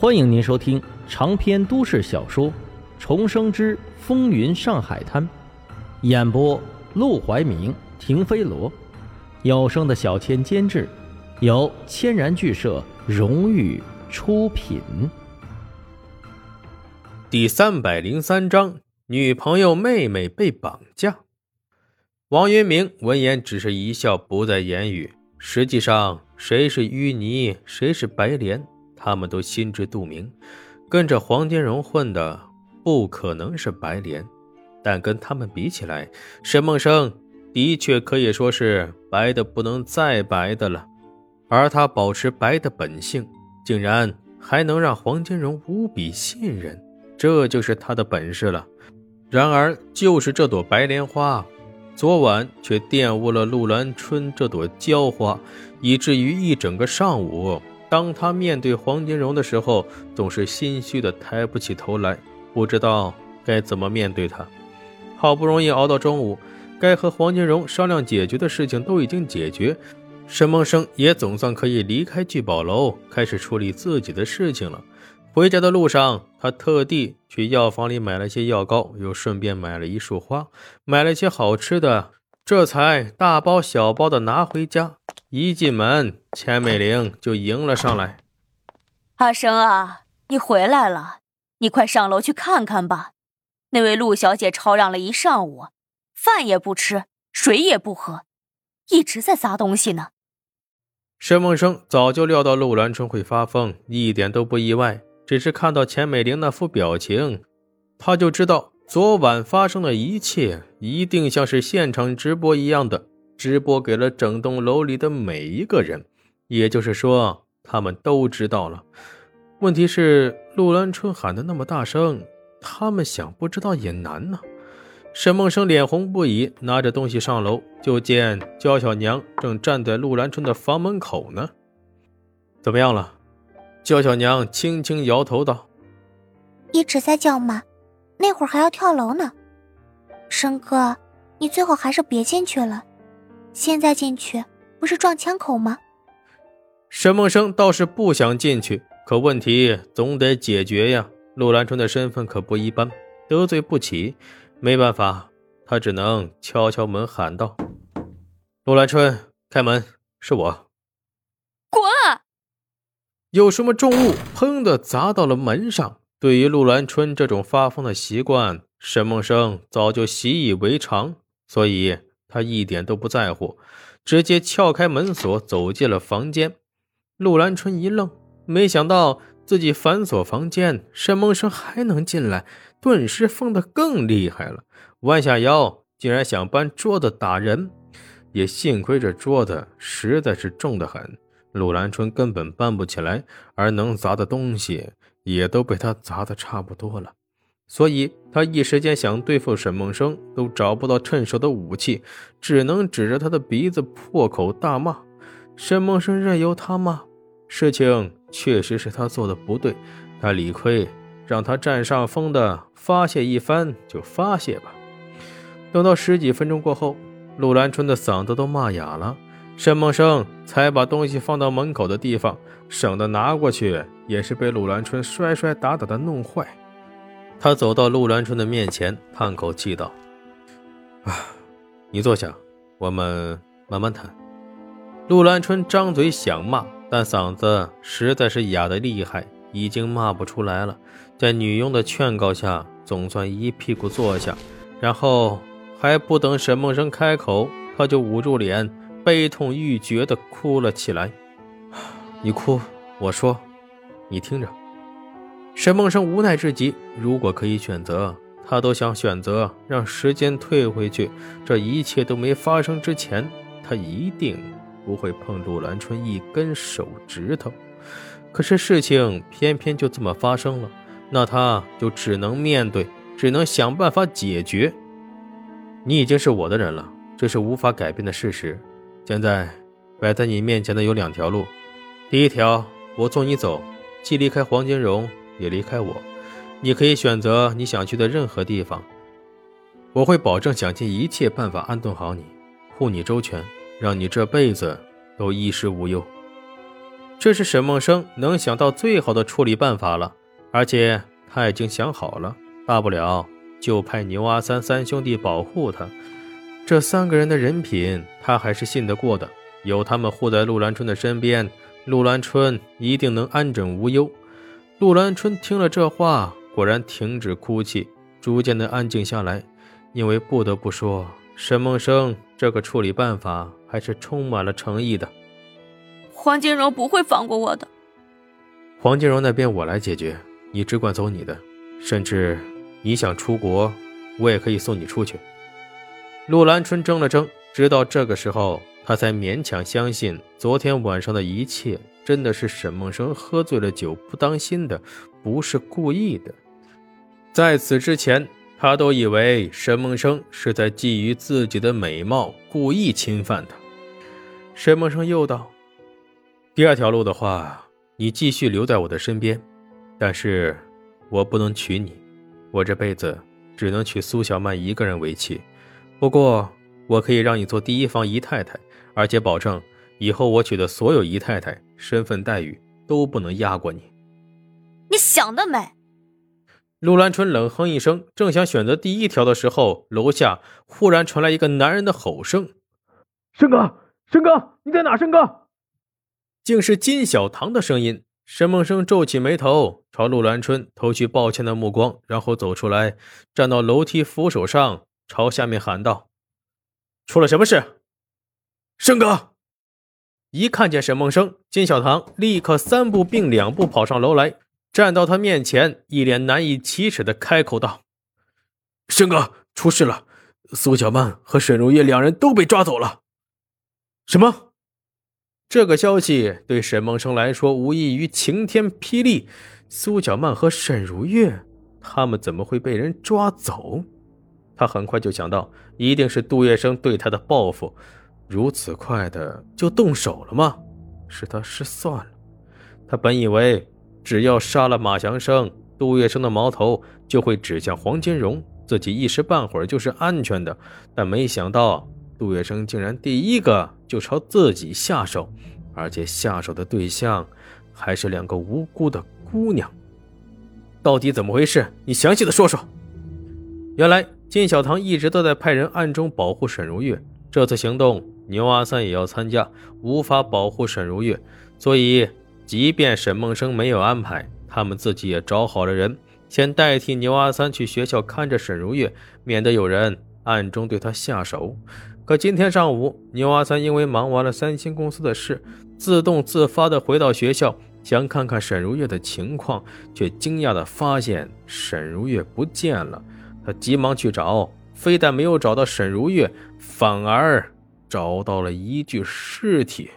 欢迎您收听长篇都市小说《重生之风云上海滩》，演播：陆怀明、停飞罗，有声的小千监制，由千然剧社荣誉出品。第三百零三章：女朋友妹妹被绑架。王云明闻言只是一笑，不再言语。实际上，谁是淤泥，谁是白莲？他们都心知肚明，跟着黄金荣混的不可能是白莲，但跟他们比起来，沈梦生的确可以说是白的不能再白的了。而他保持白的本性，竟然还能让黄金荣无比信任，这就是他的本事了。然而，就是这朵白莲花，昨晚却玷污了陆兰春这朵娇花，以至于一整个上午。当他面对黄金荣的时候，总是心虚的抬不起头来，不知道该怎么面对他。好不容易熬到中午，该和黄金荣商量解决的事情都已经解决，沈梦生也总算可以离开聚宝楼，开始处理自己的事情了。回家的路上，他特地去药房里买了些药膏，又顺便买了一束花，买了些好吃的，这才大包小包的拿回家。一进门，钱美玲就迎了上来。阿生啊，你回来了，你快上楼去看看吧。那位陆小姐吵嚷了一上午，饭也不吃，水也不喝，一直在砸东西呢。沈梦生早就料到陆兰春会发疯，一点都不意外。只是看到钱美玲那副表情，他就知道昨晚发生的一切一定像是现场直播一样的。直播给了整栋楼里的每一个人，也就是说，他们都知道了。问题是，陆兰春喊的那么大声，他们想不知道也难呢。沈梦生脸红不已，拿着东西上楼，就见焦小娘正站在陆兰春的房门口呢。怎么样了？焦小娘轻轻摇头道：“一直在叫骂，那会儿还要跳楼呢。生哥，你最好还是别进去了。”现在进去不是撞枪口吗？沈梦生倒是不想进去，可问题总得解决呀。陆兰春的身份可不一般，得罪不起。没办法，他只能敲敲门喊道：“陆兰春，开门，是我。”滚！有什么重物砰的砸到了门上。对于陆兰春这种发疯的习惯，沈梦生早就习以为常，所以。他一点都不在乎，直接撬开门锁走进了房间。陆兰春一愣，没想到自己反锁房间，沈梦生还能进来，顿时疯得更厉害了，弯下腰竟然想搬桌子打人。也幸亏这桌子实在是重得很，陆兰春根本搬不起来，而能砸的东西也都被他砸得差不多了。所以他一时间想对付沈梦生，都找不到趁手的武器，只能指着他的鼻子破口大骂。沈梦生任由他骂，事情确实是他做的不对，他理亏，让他占上风的发泄一番就发泄吧。等到十几分钟过后，陆兰春的嗓子都骂哑了，沈梦生才把东西放到门口的地方，省得拿过去也是被陆兰春摔摔打打的弄坏。他走到陆兰春的面前，叹口气道：“啊，你坐下，我们慢慢谈。”陆兰春张嘴想骂，但嗓子实在是哑得厉害，已经骂不出来了。在女佣的劝告下，总算一屁股坐下，然后还不等沈梦生开口，他就捂住脸，悲痛欲绝地哭了起来。“你哭，我说，你听着。”沈梦生无奈至极，如果可以选择，他都想选择让时间退回去，这一切都没发生之前，他一定不会碰陆兰春一根手指头。可是事情偏偏就这么发生了，那他就只能面对，只能想办法解决。你已经是我的人了，这是无法改变的事实。现在摆在你面前的有两条路，第一条，我送你走，既离开黄金荣。也离开我，你可以选择你想去的任何地方，我会保证想尽一切办法安顿好你，护你周全，让你这辈子都衣食无忧。这是沈梦生能想到最好的处理办法了，而且他已经想好了，大不了就派牛阿三三兄弟保护他。这三个人的人品，他还是信得过的。有他们护在陆兰春的身边，陆兰春一定能安枕无忧。陆兰春听了这话，果然停止哭泣，逐渐的安静下来。因为不得不说，沈梦生这个处理办法还是充满了诚意的。黄金荣不会放过我的。黄金荣那边我来解决，你只管走你的。甚至你想出国，我也可以送你出去。陆兰春怔了怔，直到这个时候，他才勉强相信昨天晚上的一切真的是沈梦生喝醉了酒不当心的，不是故意的。在此之前，他都以为沈梦生是在觊觎自己的美貌，故意侵犯他。沈梦生又道：“第二条路的话，你继续留在我的身边，但是我不能娶你，我这辈子只能娶苏小曼一个人为妻。”不过，我可以让你做第一房姨太太，而且保证以后我娶的所有姨太太身份待遇都不能压过你。你想得美！陆兰春冷哼一声，正想选择第一条的时候，楼下忽然传来一个男人的吼声：“申哥，申哥，你在哪？申哥！”竟是金小棠的声音。沈梦生皱起眉头，朝陆兰春投去抱歉的目光，然后走出来，站到楼梯扶手上。朝下面喊道：“出了什么事？”生哥一看见沈梦生，金小棠立刻三步并两步跑上楼来，站到他面前，一脸难以启齿的开口道：“生哥，出事了！苏小曼和沈如月两人都被抓走了。”什么？这个消息对沈梦生来说无异于晴天霹雳。苏小曼和沈如月，他们怎么会被人抓走？他很快就想到，一定是杜月笙对他的报复，如此快的就动手了吗？是他失算了。他本以为只要杀了马祥生，杜月笙的矛头就会指向黄金荣，自己一时半会儿就是安全的。但没想到，杜月笙竟然第一个就朝自己下手，而且下手的对象还是两个无辜的姑娘。到底怎么回事？你详细的说说。原来。金小棠一直都在派人暗中保护沈如月，这次行动牛阿三也要参加，无法保护沈如月，所以即便沈梦生没有安排，他们自己也找好了人，先代替牛阿三去学校看着沈如月，免得有人暗中对他下手。可今天上午，牛阿三因为忙完了三星公司的事，自动自发的回到学校，想看看沈如月的情况，却惊讶的发现沈如月不见了。他急忙去找，非但没有找到沈如月，反而找到了一具尸体。